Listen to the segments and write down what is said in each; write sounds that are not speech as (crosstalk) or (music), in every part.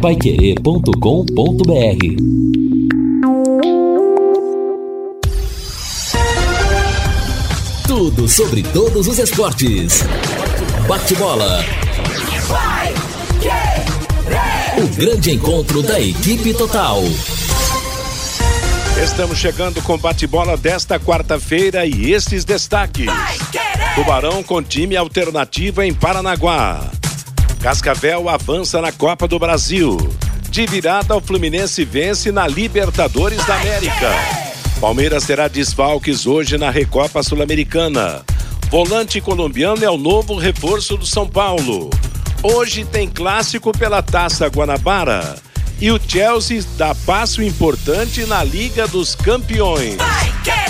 paiquerê.com.br Tudo sobre todos os esportes. Bate-bola. O grande encontro da equipe total. Estamos chegando com bate-bola desta quarta-feira e estes destaques. Tubarão com time alternativo em Paranaguá. Cascavel avança na Copa do Brasil. De virada, o Fluminense vence na Libertadores da América. Palmeiras terá desfalques hoje na Recopa Sul-Americana. Volante colombiano é o novo reforço do São Paulo. Hoje tem clássico pela Taça Guanabara. E o Chelsea dá passo importante na Liga dos Campeões.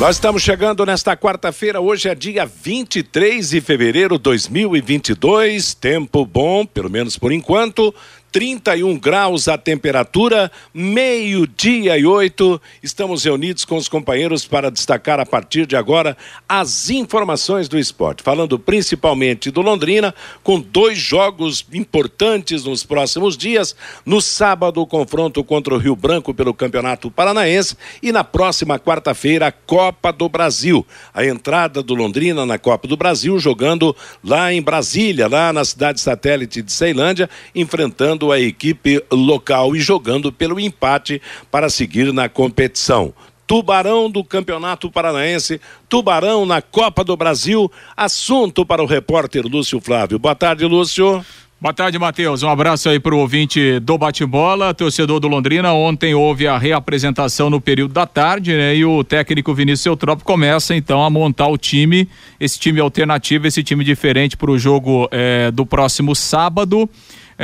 Nós estamos chegando nesta quarta-feira, hoje é dia 23 de fevereiro de 2022. Tempo bom, pelo menos por enquanto. 31 graus a temperatura, meio-dia e oito. Estamos reunidos com os companheiros para destacar a partir de agora as informações do esporte. Falando principalmente do Londrina, com dois jogos importantes nos próximos dias. No sábado, o confronto contra o Rio Branco pelo Campeonato Paranaense e na próxima quarta-feira, a Copa do Brasil. A entrada do Londrina na Copa do Brasil, jogando lá em Brasília, lá na cidade satélite de Ceilândia, enfrentando a equipe local e jogando pelo empate para seguir na competição. Tubarão do Campeonato Paranaense, Tubarão na Copa do Brasil. Assunto para o repórter Lúcio Flávio. Boa tarde, Lúcio. Boa tarde, Matheus. Um abraço aí para o ouvinte do bate-bola, torcedor do Londrina. Ontem houve a reapresentação no período da tarde, né? E o técnico Vinícius Eutrópio começa então a montar o time, esse time alternativo, esse time diferente para o jogo é, do próximo sábado.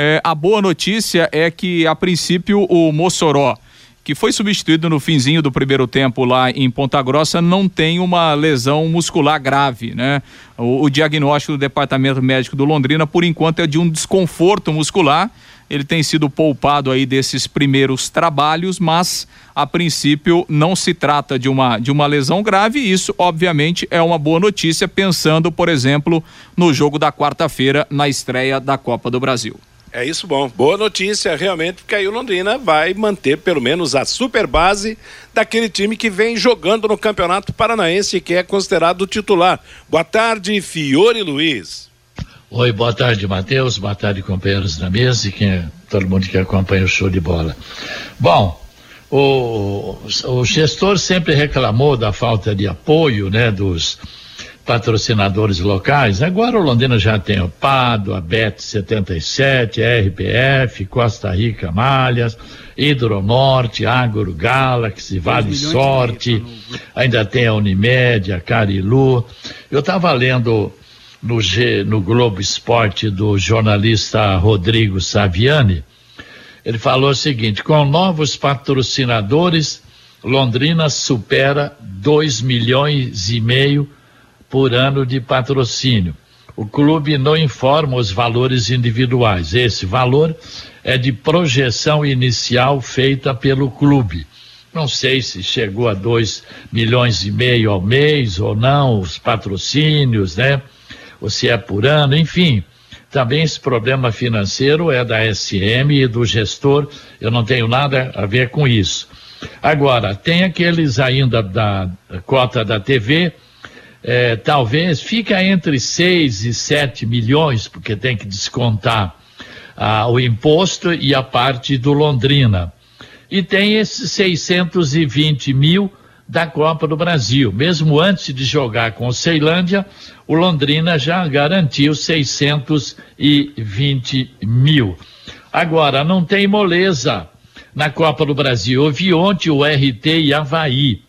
É, a boa notícia é que, a princípio, o Mossoró, que foi substituído no finzinho do primeiro tempo lá em Ponta Grossa, não tem uma lesão muscular grave, né? O, o diagnóstico do Departamento Médico do Londrina, por enquanto, é de um desconforto muscular. Ele tem sido poupado aí desses primeiros trabalhos, mas a princípio não se trata de uma, de uma lesão grave. E isso, obviamente, é uma boa notícia, pensando, por exemplo, no jogo da quarta-feira, na estreia da Copa do Brasil. É isso bom. Boa notícia, realmente, porque aí o Londrina vai manter pelo menos a super base daquele time que vem jogando no Campeonato Paranaense e que é considerado titular. Boa tarde, Fiore Luiz. Oi, boa tarde, Matheus. Boa tarde, companheiros da mesa e quem, todo mundo que acompanha o show de bola. Bom, o, o gestor sempre reclamou da falta de apoio, né, dos patrocinadores locais. Agora o Londrina já tem o Pado, a Bet 77, a RPF, Costa Rica Malhas, Hidronorte, Agro Galaxy, Vale Sorte, ainda tem a Unimed, a Carilu. Eu estava lendo no, G, no Globo Esporte do jornalista Rodrigo Saviani, ele falou o seguinte: com novos patrocinadores, Londrina supera 2 milhões e meio por ano de patrocínio. O clube não informa os valores individuais. Esse valor é de projeção inicial feita pelo clube. Não sei se chegou a 2 milhões e meio ao mês ou não, os patrocínios, né? Ou se é por ano, enfim. Também esse problema financeiro é da SM e do gestor, eu não tenho nada a ver com isso. Agora, tem aqueles ainda da cota da TV, é, talvez fica entre 6 e 7 milhões, porque tem que descontar ah, o imposto e a parte do Londrina. E tem esses 620 mil da Copa do Brasil. Mesmo antes de jogar com o Ceilândia, o Londrina já garantiu 620 mil. Agora, não tem moleza na Copa do Brasil. Vi ontem o RT e Havaí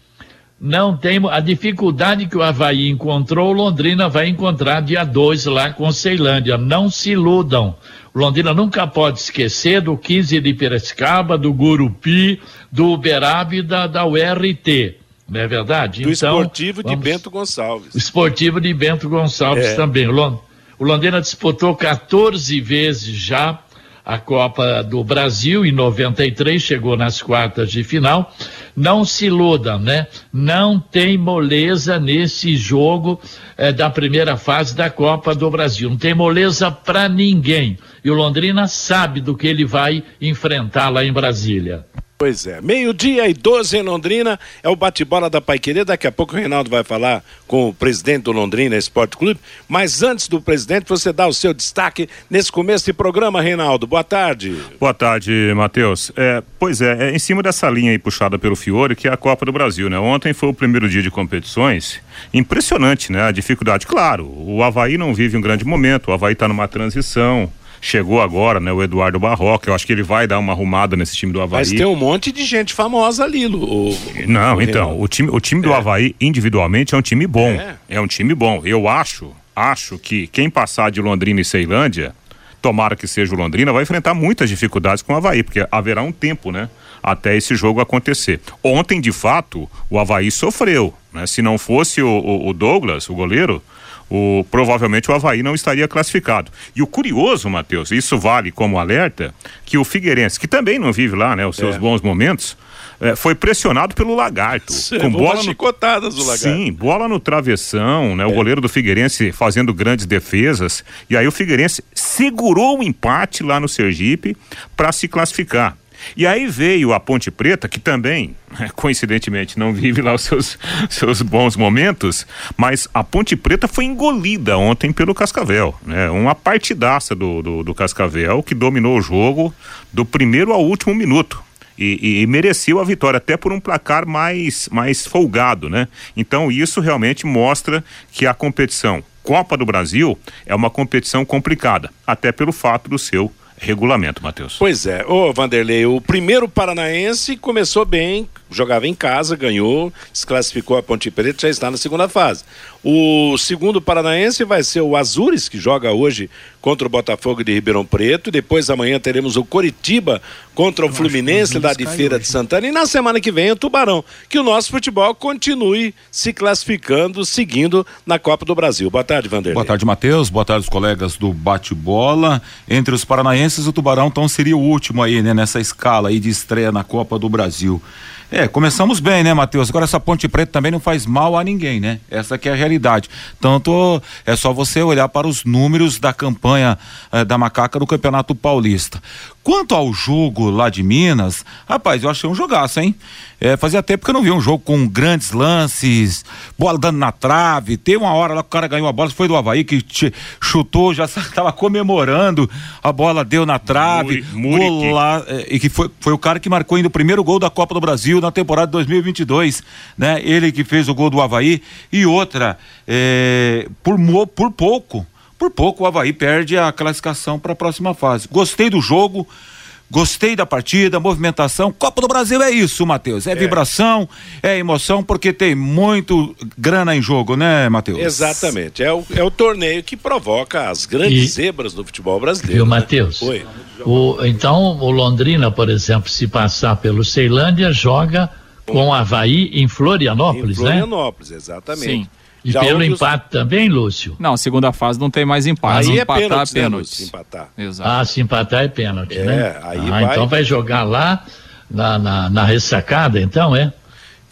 não tem a dificuldade que o Havaí encontrou, Londrina vai encontrar dia 2 lá com Ceilândia. Não se iludam. Londrina nunca pode esquecer do 15 de Piracicaba, do Gurupi, do Uberaba e da, da URT. não é verdade? Do então, esportivo de Bento Gonçalves. Esportivo de Bento Gonçalves é. também. O Londrina disputou 14 vezes já a Copa do Brasil em 93, chegou nas quartas de final. Não se iludam, né? Não tem moleza nesse jogo eh, da primeira fase da Copa do Brasil. Não tem moleza para ninguém. E o Londrina sabe do que ele vai enfrentar lá em Brasília. Pois é, meio-dia e 12 em Londrina, é o bate-bola da Paiquerê. Daqui a pouco o Reinaldo vai falar com o presidente do Londrina Esporte Clube. Mas antes do presidente, você dá o seu destaque nesse começo de programa, Reinaldo. Boa tarde. Boa tarde, Matheus. É, pois é, é em cima dessa linha aí puxada pelo Fiore, que é a Copa do Brasil, né? Ontem foi o primeiro dia de competições. Impressionante, né? A dificuldade. Claro, o Havaí não vive um grande momento, o Havaí está numa transição chegou agora, né? O Eduardo Barroca. Eu acho que ele vai dar uma arrumada nesse time do Havaí. Mas tem um monte de gente famosa ali, Lu. Não, o então, o time, o time do é. Havaí, individualmente, é um time bom. É. é um time bom. Eu acho, acho que quem passar de Londrina e Ceilândia, tomara que seja o Londrina, vai enfrentar muitas dificuldades com o Havaí, porque haverá um tempo, né? Até esse jogo acontecer. Ontem, de fato, o Havaí sofreu. Né? Se não fosse o, o, o Douglas, o goleiro, o, provavelmente o Havaí não estaria classificado. E o curioso, Matheus, isso vale como alerta, que o Figueirense, que também não vive lá, né, os seus é. bons momentos, é, foi pressionado pelo Lagarto. Cê, com bola chicotadas do Lagarto. Sim, bola no travessão, né? É. O goleiro do Figueirense fazendo grandes defesas. E aí o Figueirense segurou o empate lá no Sergipe para se classificar. E aí veio a Ponte Preta, que também, coincidentemente, não vive lá os seus, (laughs) seus bons momentos, mas a Ponte Preta foi engolida ontem pelo Cascavel. Né? Uma partidaça do, do, do Cascavel que dominou o jogo do primeiro ao último minuto. E, e, e, mereceu a vitória, até por um placar mais, mais folgado, né? Então isso realmente mostra que a competição Copa do Brasil é uma competição complicada, até pelo fato do seu regulamento, Matheus. Pois é, ô Vanderlei, o primeiro paranaense começou bem, jogava em casa, ganhou, desclassificou a Ponte Preta, já está na segunda fase. O segundo paranaense vai ser o Azures, que joga hoje contra o Botafogo de Ribeirão Preto. Depois amanhã teremos o Coritiba contra o Fluminense lá de Feira hoje. de Santana. E na semana que vem o Tubarão. Que o nosso futebol continue se classificando, seguindo na Copa do Brasil. Boa tarde, Vanderlei. Boa tarde, Matheus. Boa tarde, os colegas do bate-bola. Entre os paranaenses, o Tubarão então seria o último aí, né? Nessa escala aí de estreia na Copa do Brasil. É, começamos bem, né, Matheus? Agora essa Ponte Preta também não faz mal a ninguém, né? Essa que é a realidade. Tanto é só você olhar para os números da campanha eh, da Macaca no Campeonato Paulista. Quanto ao jogo lá de Minas, rapaz, eu achei um jogaço, hein? É, fazia tempo que eu não vi um jogo com grandes lances, bola dando na trave. Tem uma hora lá que o cara ganhou a bola, foi do Havaí que chutou, já (laughs) estava comemorando, a bola deu na trave. Muri, gol lá, é, e que foi, foi o cara que marcou ainda o primeiro gol da Copa do Brasil na temporada 2022, né? Ele que fez o gol do Havaí. E outra, é, por, por pouco por pouco o Havaí perde a classificação para a próxima fase. Gostei do jogo, gostei da partida, movimentação. Copa do Brasil é isso, Matheus. É, é, vibração, é emoção, porque tem muito grana em jogo, né, Matheus? Exatamente. É o, é o torneio que provoca as grandes e, zebras do futebol brasileiro. Viu, né? Matheus? O, então, o Londrina, por exemplo, se passar pelo Ceilândia, joga com o Havaí em Florianópolis, em Florianópolis, né? exatamente. Sim. E Já pelo empate os... também, Lúcio? Não, segunda fase não tem mais empate. Aí é empatar pênalti, é pênalti. Né, empatar. Exato. Ah, se empatar é pênalti, é, né? Aí ah, vai... Então vai jogar lá na, na, na, ressacada, então, é?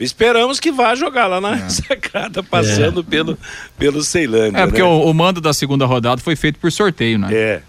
Esperamos que vá jogar lá na é. ressacada, passando é. pelo, pelo Ceilândia. É, porque né? o, o mando da segunda rodada foi feito por sorteio, né? É.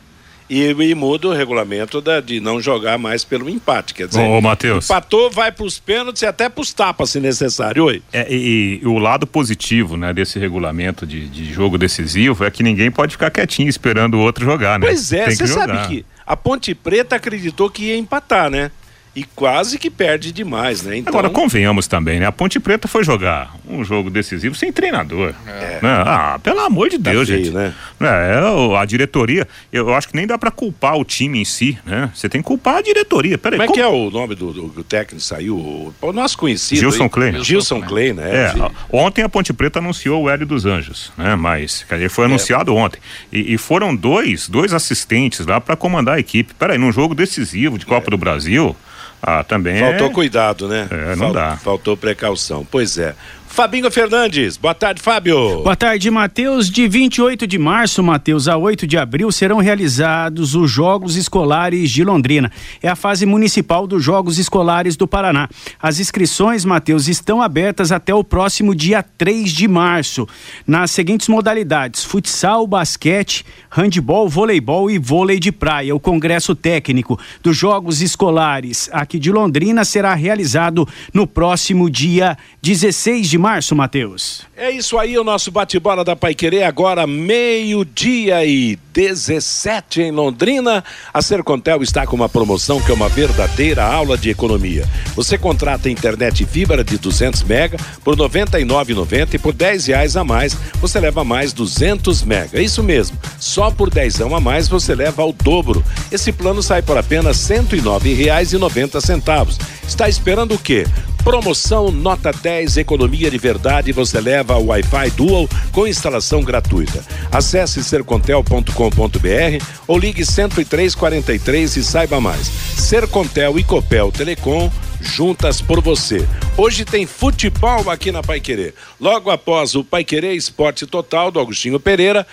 E, e, muda o regulamento da, de não jogar mais pelo empate. Quer dizer, Ô, Matheus. empatou, vai para os pênaltis e até para os tapas, se necessário. Oi. É, e, e, o lado positivo né, desse regulamento de, de jogo decisivo é que ninguém pode ficar quietinho esperando o outro jogar, né? Pois é, você sabe que a Ponte Preta acreditou que ia empatar, né? e quase que perde demais, né? Então... Agora, convenhamos também, né? A Ponte Preta foi jogar um jogo decisivo sem treinador. É. Né? Ah, pelo amor de tá Deus, feio, gente. Né? É, a diretoria, eu acho que nem dá para culpar o time em si, né? Você tem que culpar a diretoria. Peraí, como é que é o nome do, do, do técnico saiu? O nosso conhecido. Gilson aí, Klein. Gilson Klein, né? É, ontem a Ponte Preta anunciou o Hélio dos Anjos, né? Mas, dizer, foi é. anunciado ontem. E, e, foram dois, dois assistentes lá para comandar a equipe. Peraí, num jogo decisivo de Copa é. do Brasil, Ah, também Faltou é... cuidado, né? É, não Fal- dá. Faltou precaução. Pois é. Fabinho Fernandes, boa tarde, Fábio. Boa tarde, Matheus. De 28 de março, Matheus, a 8 de abril serão realizados os Jogos Escolares de Londrina. É a fase municipal dos Jogos Escolares do Paraná. As inscrições, Matheus, estão abertas até o próximo dia 3 de março, nas seguintes modalidades: futsal, basquete, handebol, voleibol e vôlei de praia. O Congresso Técnico dos Jogos Escolares aqui de Londrina será realizado no próximo dia 16 de março, Matheus. É isso aí, o nosso bate-bola da Paiquerê agora meio-dia e 17 em Londrina. A Sercontel está com uma promoção que é uma verdadeira aula de economia. Você contrata internet fibra de 200 mega por R$ 99,90 e por 10 reais a mais você leva mais 200 mega. Isso mesmo, só por 10 a mais você leva ao dobro. Esse plano sai por apenas R$ 109,90. Está esperando o quê? Promoção Nota 10 Economia de Verdade. Você leva o Wi-Fi Dual com instalação gratuita. Acesse sercontel.com.br ou ligue 10343 e saiba mais. Sercontel e Copel Telecom juntas por você. Hoje tem futebol aqui na Paiquerê. Logo após o Paiquerê Esporte Total do Agostinho Pereira,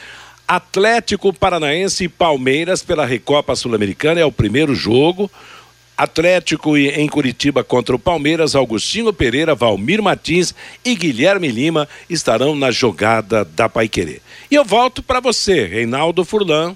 Atlético Paranaense e Palmeiras pela Recopa Sul-Americana é o primeiro jogo. Atlético e- em Curitiba contra o Palmeiras, Augustinho Pereira, Valmir Martins e Guilherme Lima estarão na jogada da Paiquerê. Eu volto para você, Reinaldo Furlan.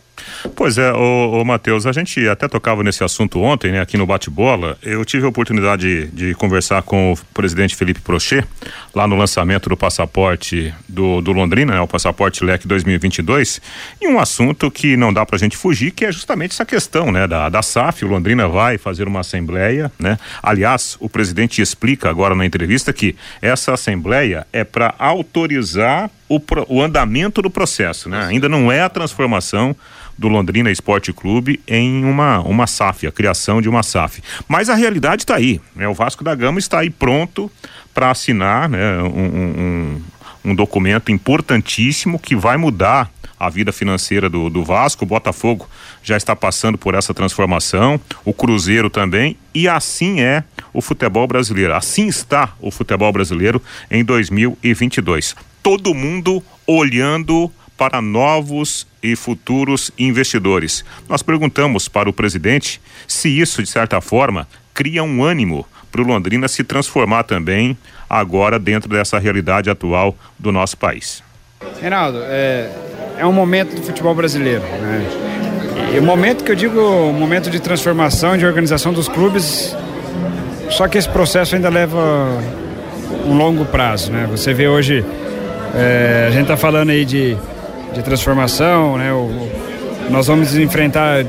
Pois é, ô, ô Matheus, a gente até tocava nesse assunto ontem, né, aqui no Bate-Bola. Eu tive a oportunidade de, de conversar com o presidente Felipe Prochet, lá no lançamento do passaporte do, do Londrina, né, o passaporte LEC 2022, e um assunto que não dá pra gente fugir, que é justamente essa questão, né, da, da SAF. O Londrina vai fazer uma assembleia, né? Aliás, o presidente explica agora na entrevista que essa assembleia é para autorizar o, o andamento do processo, né? Ainda não é a transformação do Londrina Esporte Clube em uma, uma SAF, a criação de uma SAF. Mas a realidade está aí, né? O Vasco da Gama está aí pronto para assinar né? um, um- um- um documento importantíssimo que vai mudar a vida financeira do, do Vasco. O Botafogo já está passando por essa transformação, o Cruzeiro também, e assim é o futebol brasileiro. Assim está o futebol brasileiro em 2022. Todo mundo olhando para novos e futuros investidores. Nós perguntamos para o presidente se isso, de certa forma, cria um ânimo para o Londrina se transformar também agora dentro dessa realidade atual do nosso país. Reinaldo, é, é um momento do futebol brasileiro. Né? E o momento que eu digo, o momento de transformação, de organização dos clubes, só que esse processo ainda leva um longo prazo. Né? Você vê hoje, é, a gente está falando aí de, de transformação, né? O- nós vamos enfrentar,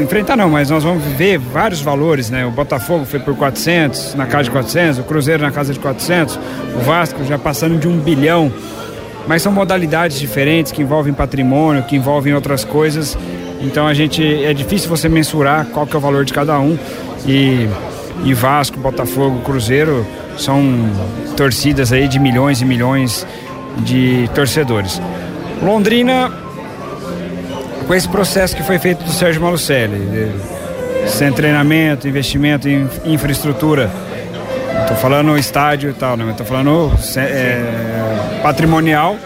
enfrentar não, mas nós vamos ver vários valores. Né? O Botafogo foi por 400, na casa de 400, o Cruzeiro na casa de 400, o Vasco já passando de um bilhão mas são modalidades diferentes que envolvem patrimônio, que envolvem outras coisas. Então a gente é difícil você mensurar qual que é o valor de cada um. E, e Vasco, Botafogo, Cruzeiro são torcidas aí de milhões e milhões de torcedores. Londrina, com esse processo que foi feito do Sérgio Malucelli, sem treinamento, investimento em infraestrutura, Estou falando estádio e tal, né? Estou falando é, patrimonial.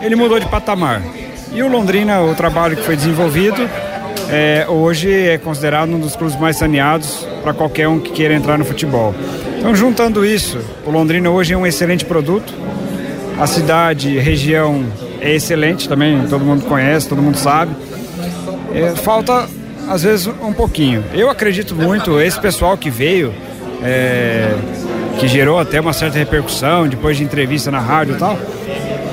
Ele mudou de patamar. E o Londrina, o trabalho que foi desenvolvido, é, hoje é considerado um dos clubes mais saneados para qualquer um que queira entrar no futebol. Então, juntando isso, o Londrina hoje é um excelente produto. A cidade, região é excelente também, todo mundo conhece, todo mundo sabe. É, falta, às vezes, um pouquinho. Eu acredito muito, esse pessoal que veio, é, que gerou até uma certa repercussão depois de entrevista na rádio e tal,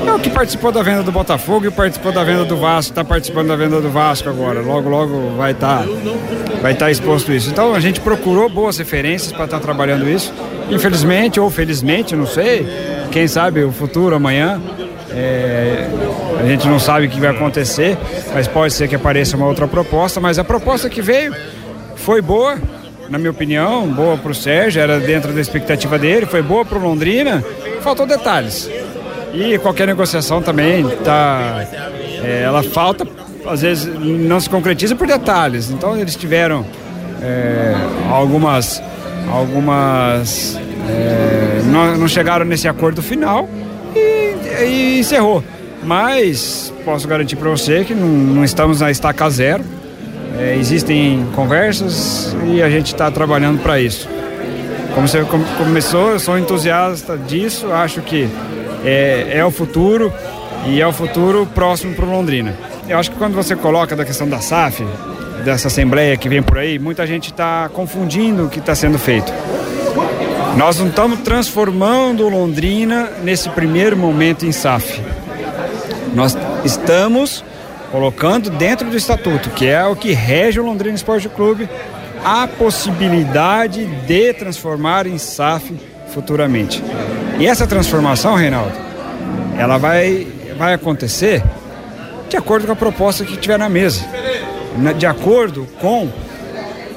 é o que participou da venda do Botafogo e participou da venda do Vasco, está participando da venda do Vasco agora. Logo, logo vai estar vai tá exposto isso. Então a gente procurou boas referências para estar trabalhando isso. Infelizmente ou felizmente, não sei, quem sabe o futuro amanhã. É, a gente não sabe o que vai acontecer, mas pode ser que apareça uma outra proposta. Mas a proposta que veio foi boa, na minha opinião, boa para o Sérgio, era dentro da expectativa dele, foi boa para o Londrina, faltou detalhes. E qualquer negociação também tá, é, ela falta, às vezes não se concretiza por detalhes. Então eles tiveram é, algumas, algumas é, não, não, chegaram nesse acordo final e, e encerrou. Mas posso garantir para você que não, não, estamos na estaca zero. É, existem conversas e a gente está trabalhando para isso. Como você começou, eu sou entusiasta disso, acho que é, é o futuro e é o futuro próximo para Londrina. Eu acho que quando você coloca da questão da SAF, dessa assembleia que vem por aí, muita gente está confundindo o que está sendo feito. Nós não estamos transformando Londrina nesse primeiro momento em SAF. Nós estamos colocando dentro do estatuto, que é o que rege o Londrina Esporte Clube, a possibilidade de transformar em SAF futuramente. E essa transformação, Reinaldo, ela vai, vai acontecer de acordo com a proposta que tiver na mesa, de acordo com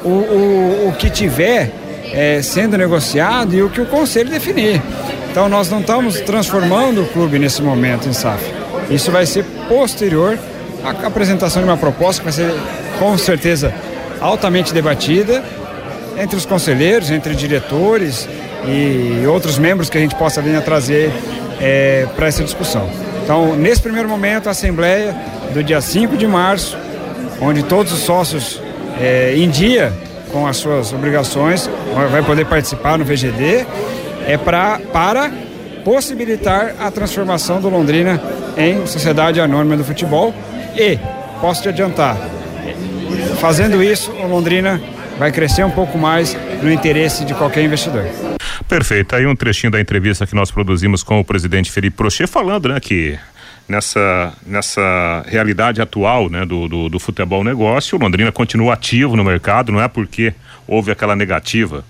o, o, o que tiver é, sendo negociado e o que o conselho definir. Então nós não estamos transformando o clube nesse momento em SAF. Isso vai ser posterior à apresentação de uma proposta que vai ser com certeza altamente debatida entre os conselheiros, entre diretores e outros membros que a gente possa vir a trazer é, para essa discussão. Então, nesse primeiro momento, a Assembleia do dia 5 de março, onde todos os sócios é, em dia com as suas obrigações vai poder participar no VGD, é pra, para possibilitar a transformação do Londrina em sociedade anônima do futebol e, posso te adiantar, fazendo isso, o Londrina vai crescer um pouco mais no interesse de qualquer investidor. Perfeito. Aí um trechinho da entrevista que nós produzimos com o presidente Felipe Prochet falando, né, que nessa, nessa realidade atual né, do, do, do, futebol negócio, o Londrina continua ativo no mercado, não é porque houve aquela negativa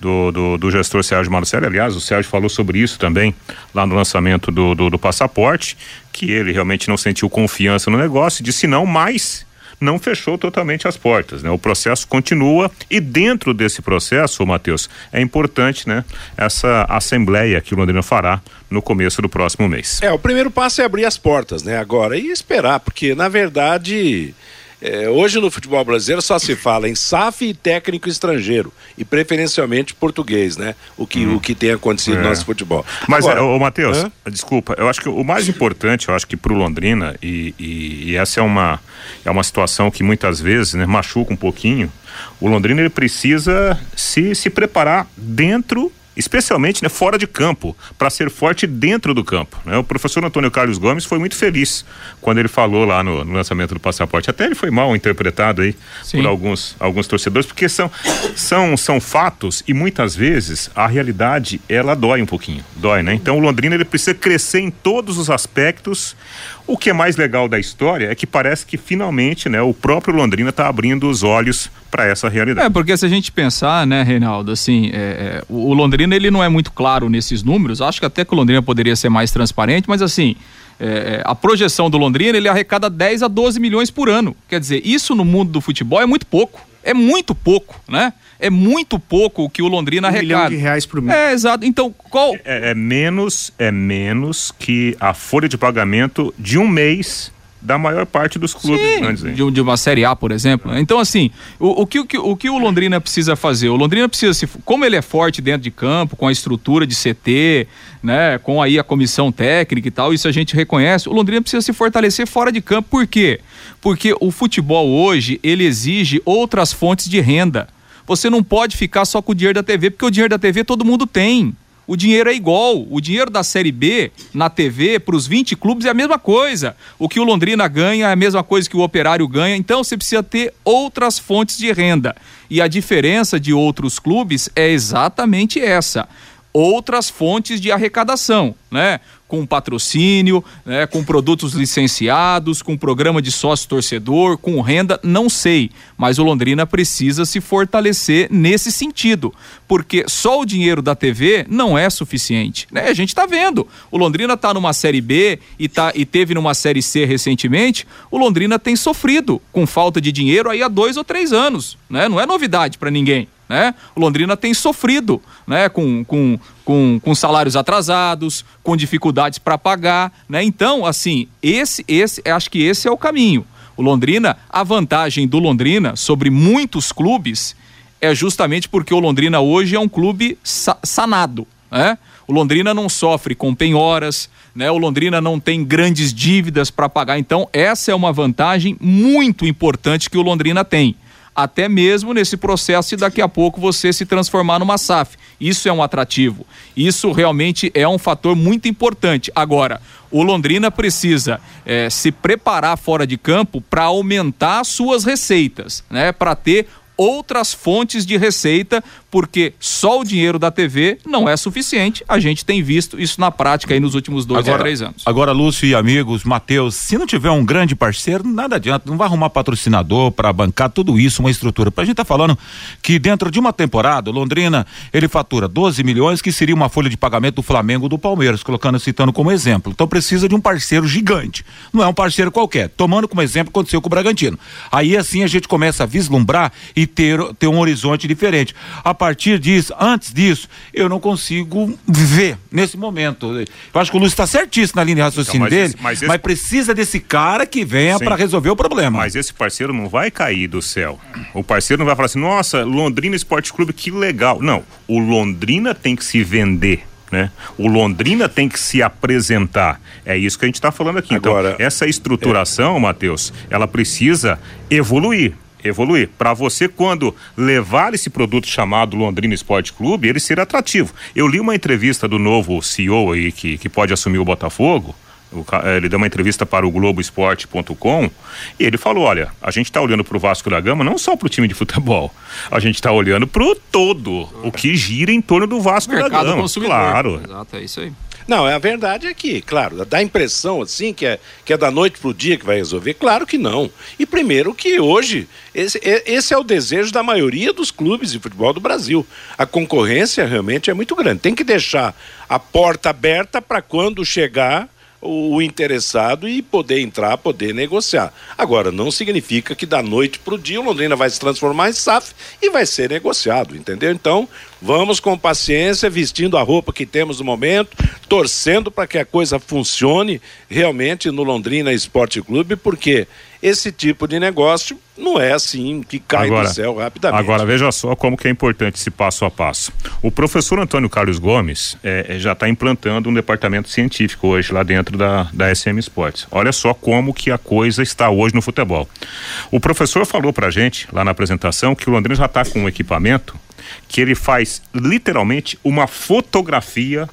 do, do, do gestor Sérgio Marcelo, aliás, o Sérgio falou sobre isso também lá no lançamento do, do, do passaporte, que ele realmente não sentiu confiança no negócio, disse não, mas não fechou totalmente as portas, né? O processo continua e dentro desse processo, Matheus, é importante, né? Essa assembleia que o Londrina fará no começo do próximo mês. É, o primeiro passo é abrir as portas, né? Agora e esperar, porque na verdade é, hoje no futebol brasileiro só se fala em SAF e técnico estrangeiro, e preferencialmente português, né? O que, hum. o que tem acontecido é. no nosso futebol. Mas, Agora, é, ô, Matheus, desculpa, eu acho que o mais importante, eu acho que para o Londrina, e, e, e, essa é uma, é uma situação que muitas vezes né, machuca um pouquinho, o Londrina ele precisa se, se preparar dentro especialmente né, fora de campo, para ser forte dentro do campo. Né? O professor Antônio Carlos Gomes foi muito feliz quando ele falou lá no, no lançamento do passaporte. Até ele foi mal interpretado aí Sim. por alguns, alguns torcedores, porque são, são, são fatos e muitas vezes a realidade ela dói um pouquinho, dói, né? Então o Londrina ele precisa crescer em todos os aspectos. O que é mais legal da história é que parece que finalmente, né, o próprio Londrina está abrindo os olhos para essa realidade. É, porque se a gente pensar, né, Reinaldo, assim, é, é, o Londrina ele não é muito claro nesses números, acho que até que o Londrina poderia ser mais transparente, mas assim, é, é a projeção do Londrina ele arrecada 10 a 12 milhões por ano. Quer dizer, isso no mundo do futebol é muito pouco. É muito pouco, né? É muito pouco o que o Londrina um arrecada. milhão de reais por mês. É, exato. Então, qual... É, é menos, é menos que a folha de pagamento de um mês da maior parte dos clubes Sim, grandes. De, de, uma Série A, por exemplo. Então, assim, o, o, que, o, que, o que o Londrina precisa fazer? O Londrina precisa, se, como ele é forte dentro de campo, com a estrutura de CT, né, com aí a comissão técnica e tal, isso a gente reconhece, o Londrina precisa se fortalecer fora de campo. Por quê? Porque o futebol hoje, ele exige outras fontes de renda. Você não pode ficar só com o dinheiro da TV, porque o dinheiro da TV todo mundo tem o dinheiro é igual. O dinheiro da Série B na TV para os 20 clubes é a mesma coisa. O que o Londrina ganha é a mesma coisa que o Operário ganha. Então você precisa ter outras fontes de renda. E a diferença de outros clubes é exatamente essa outras fontes de arrecadação, né? Com patrocínio, né? com produtos licenciados, com programa de sócio torcedor, com renda, não sei. Mas o Londrina precisa se fortalecer nesse sentido, porque só o dinheiro da TV não é suficiente. Né? A gente está vendo. O Londrina está numa série B e, tá, e teve numa série C recentemente. O Londrina tem sofrido com falta de dinheiro aí há dois ou três anos. Né? Não é novidade para ninguém né? O Londrina tem sofrido, né? Com, com, com, com salários atrasados, com dificuldades para pagar, né? Então, assim, esse, esse, acho que esse é o caminho. O Londrina, a vantagem do Londrina sobre muitos clubes é justamente porque o Londrina hoje é um clube sa sanado, né? O Londrina não sofre com penhoras, né? O Londrina não tem grandes dívidas para pagar. Então, essa é uma vantagem muito importante que o Londrina tem. Até mesmo nesse processo de daqui a pouco você se transformar numa SAF. Isso é um atrativo. Isso realmente é um fator muito importante. Agora, o Londrina precisa é, se preparar fora de campo para aumentar suas receitas, né? Para ter outras fontes de receita, porque só o dinheiro da TV não é suficiente. A gente tem visto isso na prática aí nos últimos dois agora, a três anos. Agora, Lúcio e amigos, Matheus, se não tiver um grande parceiro, nada adianta, não vai arrumar patrocinador para bancar tudo isso, uma estrutura. A gente tá falando que dentro de uma temporada, Londrina, ele fatura 12 milhões, que seria uma folha de pagamento do Flamengo do Palmeiras, colocando, citando como exemplo. Então precisa de um parceiro gigante. Não é um parceiro qualquer. Tomando como exemplo, aconteceu com o Bragantino. Aí assim a gente começa a vislumbrar e ter, ter um horizonte diferente. A partir disso, antes disso, eu não consigo ver nesse momento. Eu acho que o Lúcio está certíssimo na linha de raciocínio Então, mas dele, esse- mas mas, esse- precisa desse cara que venha para resolver o problema. Mas esse parceiro não vai cair do céu. O parceiro não vai falar assim, nossa, Londrina Esporte Clube, que legal. Não, o Londrina tem que se vender. Né? O Londrina tem que se apresentar. É isso que a gente está falando aqui. Agora- então, essa estruturação, Matheus, ela precisa evoluir. Evoluir. Para você, quando levar esse produto chamado Londrina Esporte Clube, ele ser atrativo. Eu li uma entrevista do novo CEO aí que, que pode assumir o Botafogo. O eh, ele deu uma entrevista para o Globoesporte.com e ele falou: olha, a gente está olhando para o Vasco da Gama não só para o time de futebol, a gente está olhando para o todo, o que gira em torno do Vasco da Mercado Gama. consumidor. Claro. Exato, é isso aí. Não, a verdade é que, claro, dá a impressão assim que é, que é da noite pro dia que vai resolver. Claro que não. E primeiro que hoje, esse, esse é o desejo da maioria dos clubes de futebol do Brasil. A concorrência realmente é muito grande. Tem que deixar a porta aberta para quando chegar o, interessado e poder entrar, poder negociar. Agora, não significa que da noite para o dia o Londrina vai se transformar em SAF e vai ser negociado, entendeu? Então, vamos com paciência, vestindo a roupa que temos no momento, torcendo para que a coisa funcione realmente no Londrina Esporte Clube, porque esse tipo de negócio não é assim que cai do céu rapidamente. Agora, veja só como que é importante esse passo a passo. O professor Antônio Carlos Gomes eh, eh, já está implantando um departamento científico hoje lá dentro da, da SM Sports. Olha só como que a coisa está hoje no futebol. O professor falou pra gente lá na apresentação que o Londrina já está com um equipamento que ele faz literalmente uma fotografia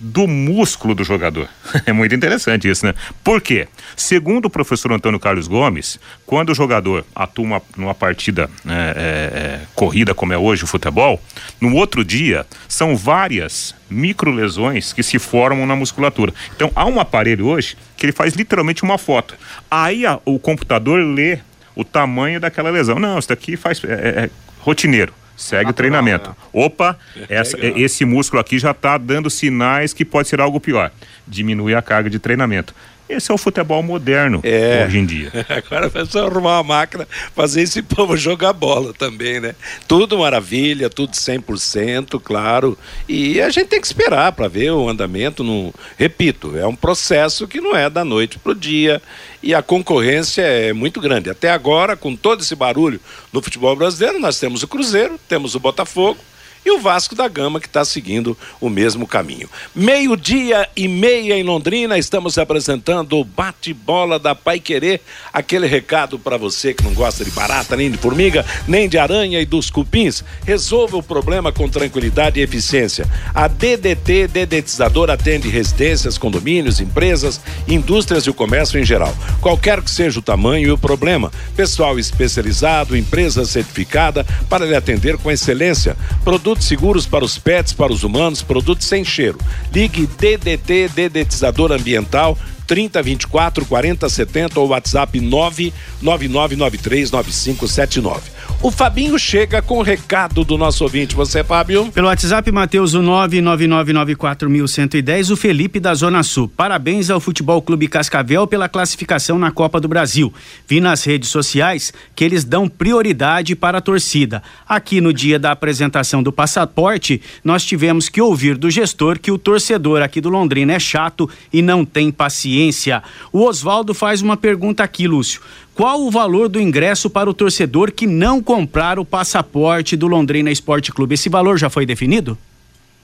do músculo do jogador. (laughs) É muito interessante isso, né? Por quê? Segundo o professor Antônio Carlos Gomes, quando o jogador atua uma, numa partida é, é, é, corrida como é hoje o futebol, no outro dia são várias microlesões que se formam na musculatura. Então há um aparelho hoje que ele faz literalmente uma foto. Aí a- o computador lê o tamanho daquela lesão. Não, isso daqui faz é, é, é rotineiro. Segue o treinamento. Opa, essa- esse músculo aqui já está dando sinais que pode ser algo pior. Diminui a carga de treinamento. Esse é o futebol moderno É. hoje em dia. (laughs) Agora vai só arrumar uma máquina, fazer esse povo jogar bola também, né? Tudo maravilha, tudo 100%, claro. E a gente tem que esperar para ver o andamento. No... Repito, é um processo que não é da noite pro dia e a concorrência é muito grande. Até agora, com todo esse barulho no futebol brasileiro, nós temos o Cruzeiro, temos o Botafogo e o Vasco da Gama que está seguindo o mesmo caminho. Meio-dia e meia em Londrina, estamos apresentando o bate-bola da Pai Querer. Aquele recado para você que não gosta de barata, nem de formiga, nem de aranha e dos cupins. Resolva o problema com tranquilidade e eficiência. A DDT Dedetizador atende residências, condomínios, empresas, indústrias e o comércio em geral. Qualquer que seja o tamanho e o problema. Pessoal especializado, empresa certificada para lhe atender com excelência. Produtos seguros para os pets, para os humanos, produtos sem cheiro. Ligue DDT Dedetizador Ambiental 3024 4070 ou WhatsApp 999939579. O Fabinho chega com o recado do nosso ouvinte. Você, Fábio? Pelo WhatsApp, Matheus, o 999941110, o Felipe da Zona Sul. Parabéns ao Futebol Clube Cascavel pela classificação na Copa do Brasil. Vi nas redes sociais que eles dão prioridade para a torcida. Aqui no dia da apresentação do passaporte, nós tivemos que ouvir do gestor que o torcedor aqui do Londrina é chato e não tem paciência. O Oswaldo faz uma pergunta aqui, Lúcio. Qual o valor do ingresso para o torcedor que não comprar o passaporte do Londrina Esporte Clube? Esse valor já foi definido?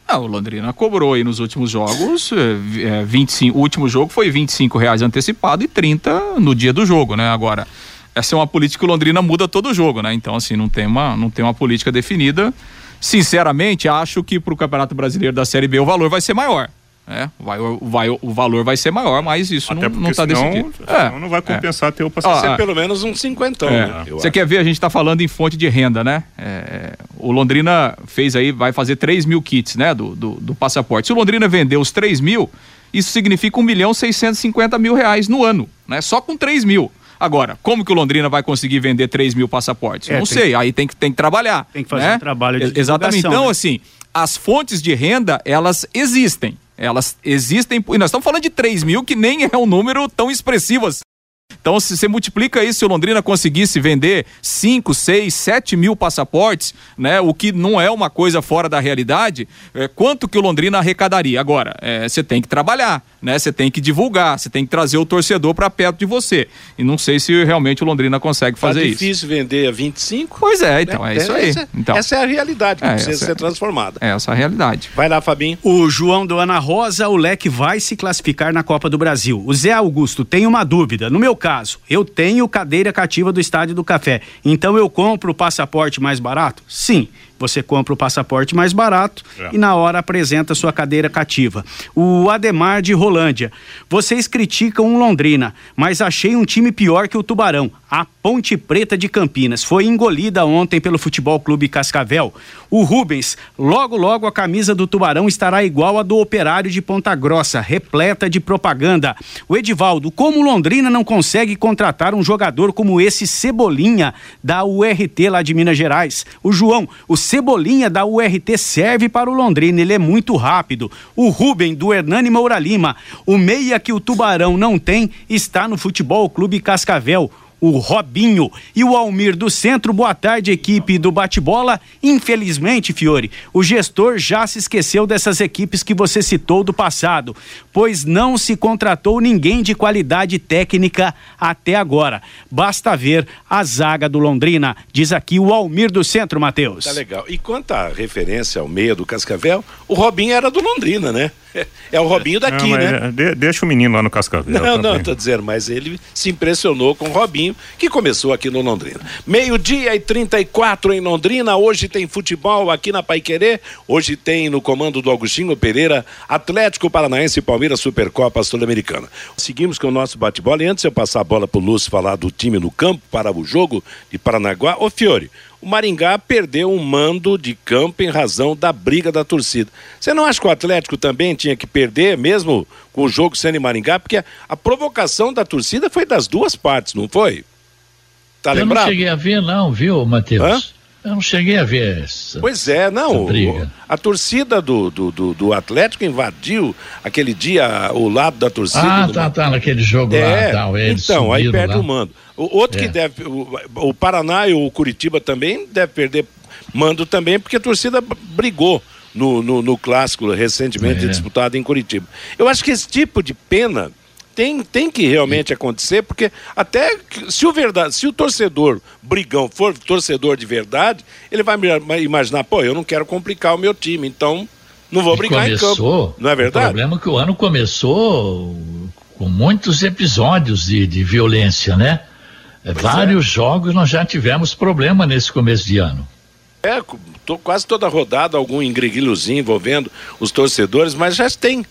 Ah, o Londrina cobrou aí nos últimos jogos, é, 25, o último jogo foi 25 reais antecipado e 30 no dia do jogo, né? Agora, essa é uma política que o Londrina muda todo jogo, né? Então, assim, não tem uma, não tem uma política definida. Sinceramente, acho que para o Campeonato Brasileiro da Série B o valor vai ser maior. É, vai, vai, o valor vai ser maior, mas isso Até não, não tá senão, decidido. É, não vai compensar é. ter o passaporte. Ser pelo menos uns cinquentão, é. né? Você quer ver, a gente está falando em fonte de renda, né? É, o Londrina fez aí, vai fazer 3 mil kits, né? Do, do, do, passaporte. Se o Londrina vender os 3 mil, isso significa 1 milhão 650 mil reais no ano, né? Só com 3 mil. Agora, como que o Londrina vai conseguir vender 3 mil passaportes? É, não sei, que... aí tem que, tem que trabalhar. Tem que fazer né? um trabalho de Exatamente. Então, né? assim, as fontes de renda, elas existem. Elas existem, e nós estamos falando de 3 mil, que nem é um número tão expressivo assim. Então, se você multiplica isso, se o Londrina conseguisse vender 5, 6, 7 mil passaportes, né? O que não é uma coisa fora da realidade, é, quanto que o Londrina arrecadaria? Agora, é, você tem que trabalhar, né? Você tem que divulgar, você tem que trazer o torcedor para perto de você. E não sei se realmente o Londrina consegue fazer tá isso. É difícil vender a 25? Pois é, então, né? é isso aí. Essa, então, essa é a realidade que é, precisa ser é, transformada. É essa a realidade. Vai lá, Fabinho. O João do Ana Rosa, o Leque vai se classificar na Copa do Brasil. O Zé Augusto tem uma dúvida. No meu caso, caso, eu tenho cadeira cativa do Estádio do Café, então eu compro o passaporte mais barato? Sim. Você compra o passaporte mais barato é. e na hora apresenta sua cadeira cativa. O Ademar de Rolândia. Vocês criticam o Londrina, mas achei um time pior que o Tubarão. A Ponte Preta de Campinas foi engolida ontem pelo Futebol Clube Cascavel. O Rubens, logo logo a camisa do Tubarão estará igual a do Operário de Ponta Grossa, repleta de propaganda. O Edivaldo, como Londrina não consegue contratar um jogador como esse Cebolinha da URT lá de Minas Gerais? O João, o Cebolinha da URT serve para o Londrina, ele é muito rápido. O Ruben do Hernani Moura Lima, o meia que o Tubarão não tem está no Futebol Clube Cascavel o Robinho e o Almir do Centro. Boa tarde, equipe do bate-bola. Infelizmente, Fiore, o gestor já se esqueceu dessas equipes que você citou do passado, pois não se contratou ninguém de qualidade técnica até agora. Basta ver a zaga do Londrina, diz aqui o Almir do Centro, Matheus. Tá legal. E quanto à referência ao meia do Cascavel, o Robinho era do Londrina, né? (laughs) É o Robinho daqui, não, né? É, de, deixa o menino lá no Cascavel. Não, não, tô dizendo, mas ele se impressionou com o Robinho, que começou aqui no Londrina. Meio-dia e 34 em Londrina. Hoje tem futebol aqui na Paiquerê. Hoje tem no comando do Agostinho Pereira, Atlético Paranaense e Palmeiras Supercopa Sul-Americana. Seguimos com o nosso bate-bola. E antes de eu passar a bola pro Lúcio falar do time no campo para o jogo de Paranaguá, ô Fiore, o Maringá perdeu um mando de campo em razão da briga da torcida. Você não acha que o Atlético também tinha que perder, mesmo com o jogo sendo em Maringá? Porque a, provocação da torcida foi das duas partes, não foi? Tá Eu lembrado? não cheguei a ver, não, viu, Matheus? Eu não cheguei a ver essa. Pois é, não. O, a torcida do, do, do, do, Atlético invadiu aquele dia o lado da torcida. Ah, tá, tá, naquele jogo é, lá. Tal, então, aí perde lá. o mando. O outro é. que deve. O, o Paraná e o Curitiba também deve perder mando também, porque a torcida brigou. No, no, no clássico recentemente é. disputado em Curitiba. Eu acho que esse tipo de pena tem, tem que realmente acontecer, porque até se o verdade, se o torcedor brigão for torcedor de verdade, ele vai imaginar, pô, eu não quero complicar o meu time, então não vou brigar começou, em campo. Não é verdade? O problema é que o ano começou com muitos episódios de, de violência, né? É, pois Vários é. jogos nós já tivemos problema nesse começo de ano. É, tô, quase toda rodada algum engreguilhozinho envolvendo os torcedores, mas já tem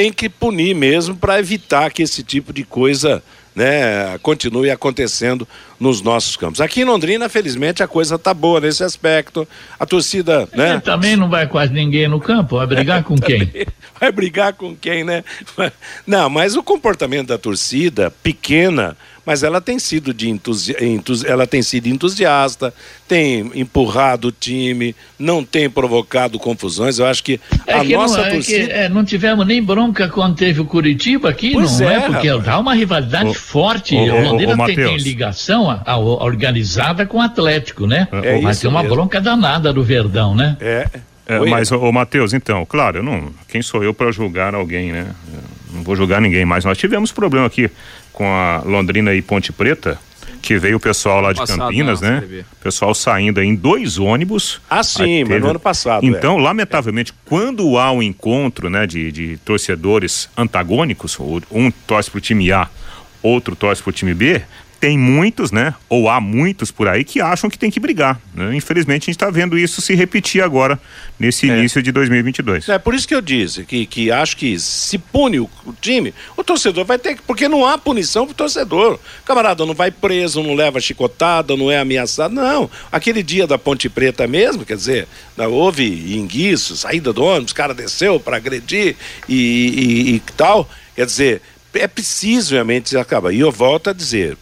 tem que punir mesmo para evitar que esse tipo de coisa né, continue acontecendo nos nossos campos. Aqui em Londrina, felizmente, a coisa tá boa nesse aspecto. A torcida, né? também não vai quase ninguém no campo, vai brigar com quem? (laughs) vai brigar com quem, né? (laughs) Não, mas o comportamento da torcida pequena mas ela tem sido de entusi entusi ela tem sido entusiasta, tem empurrado o time, não tem provocado confusões. Eu acho que é a que nossa não, é torcida que, é, não tivemos nem bronca quando teve o Curitiba aqui, pois não é, é porque há uma rivalidade o, forte. O, o Londrina o, tem, tem, ligação a, a, organizada com o Atlético, né? É mas tem uma mesmo. bronca danada do Verdão, né? É. É, mas, ô, Matheus, então, claro, eu não, quem sou eu para julgar alguém, né? Eu não vou julgar ninguém, mas nós tivemos problema aqui com a Londrina e Ponte Preta que veio o pessoal lá de Passado, Campinas, né? B. O pessoal saindo em dois ônibus. Ah, sim, Aí mas no ano passado, Então, lamentavelmente, quando há um encontro, né, de, de torcedores antagônicos, ou um torce pro time A, outro torce pro time B, tem muitos, né? Ou há muitos por aí que acham que tem que brigar. né? Infelizmente, a gente está vendo isso se repetir agora nesse início de 2022. É por isso que eu disse que, que acho que se pune o, o time, o torcedor vai ter que. Porque não há punição pro torcedor. Camarada não vai preso, não leva chicotada, não é ameaçado. Não. Aquele dia da Ponte Preta mesmo, quer dizer, da- houve enguiço, saída do ônibus, o cara desceu para agredir e, e- e tal. Quer dizer, é preciso realmente acabar. E eu volto a dizer.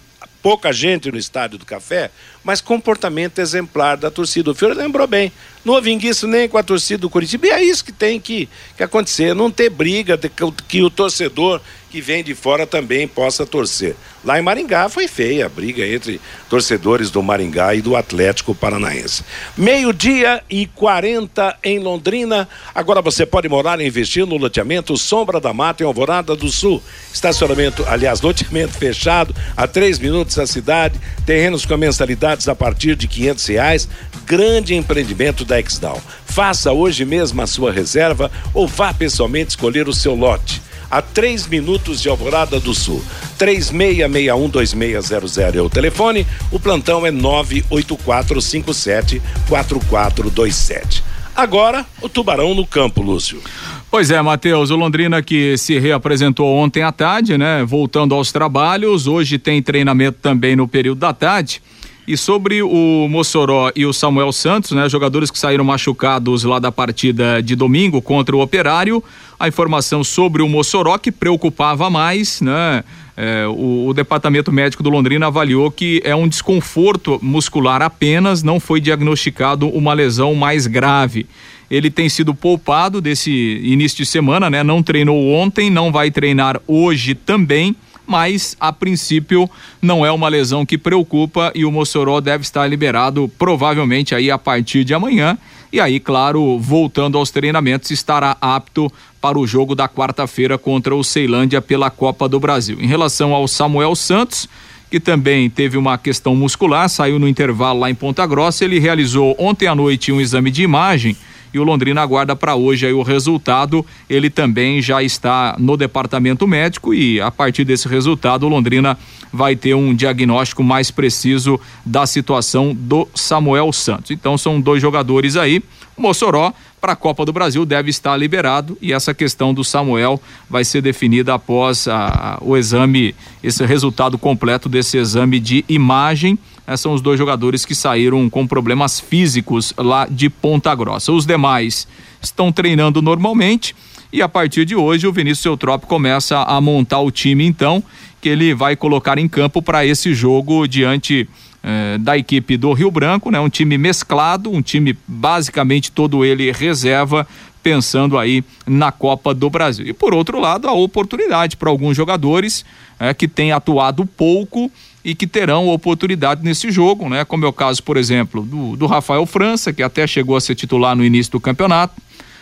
Pouca gente no estádio do café, mas comportamento exemplar da torcida. O Fiore lembrou bem. Não houve enguiço nem com a torcida do Curitiba. E é isso que tem que, que acontecer. Não ter briga que, que o torcedor que vem de fora também possa torcer. Lá em Maringá foi feia a briga entre torcedores do Maringá e do Atlético Paranaense. Meio-dia e 40 em Londrina. Agora você pode morar e investir no loteamento Sombra da Mata em Alvorada do Sul. Estacionamento, aliás, loteamento (laughs) fechado, a três minutos da cidade, terrenos com mensalidades a partir de quinhentos reais. Grande empreendimento da Exdal. Faça hoje mesmo a sua reserva ou vá pessoalmente escolher o seu lote a três minutos de Alvorada do Sul. 36612600 é o telefone, o plantão é 984574427. Agora, o Tubarão no campo, Lúcio. Pois é, Matheus, o Londrina que se reapresentou ontem à tarde, né? Voltando aos trabalhos, hoje tem treinamento também no período da tarde. E sobre o Mossoró e o Samuel Santos, né? Jogadores que saíram machucados lá da partida de domingo contra o Operário. A informação sobre o Mossoró que preocupava mais, né? É, o, o departamento médico do Londrina avaliou que é um desconforto muscular apenas, não foi diagnosticado uma lesão mais grave. Ele tem sido poupado desse início de semana, né? Não treinou ontem, não vai treinar hoje também, mas a princípio não é uma lesão que preocupa e o Mossoró deve estar liberado provavelmente aí a partir de amanhã. E aí, claro, voltando aos treinamentos, estará apto para o jogo da quarta-feira contra o Ceilândia pela Copa do Brasil. Em relação ao Samuel Santos, que também teve uma questão muscular, saiu no intervalo lá em Ponta Grossa, ele realizou ontem à noite um exame de imagem e o Londrina aguarda para hoje aí o resultado. Ele também já está no departamento médico e a partir desse resultado o Londrina vai ter um diagnóstico mais preciso da situação do Samuel Santos. Então são dois jogadores aí. O Mossoró para a Copa do Brasil deve estar liberado e essa questão do Samuel vai ser definida após a- a- o exame, esse resultado completo desse exame de imagem. Eh, são os dois jogadores que saíram com problemas físicos lá de Ponta Grossa. Os demais estão treinando normalmente e a partir de hoje o Vinícius Eutrop começa a montar o time então que ele vai colocar em campo para esse jogo diante eh, da equipe do Rio Branco, né? Um time mesclado, um time basicamente todo ele reserva, pensando aí na Copa do Brasil. E por outro lado, a oportunidade para alguns jogadores eh, que têm atuado pouco e que terão oportunidade nesse jogo, né? Como é o caso, por exemplo, do, do Rafael França, que até chegou a ser titular no início do campeonato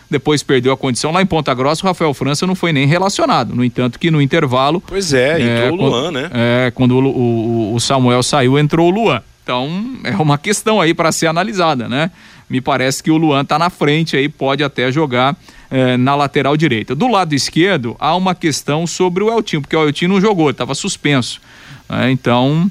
depois perdeu a condição lá em Ponta Grossa, o Rafael França não foi nem relacionado. No entanto, que no intervalo. Pois é, entrou o quando- Luan, né? É, quando o, o- o Samuel saiu, entrou o Luan. Então, é uma questão aí para ser analisada, né? Me parece que o Luan tá na frente aí, pode até jogar eh, na lateral direita. Do lado esquerdo, há uma questão sobre o Eltinho, porque o Eltinho não jogou, estava suspenso. Né? Então,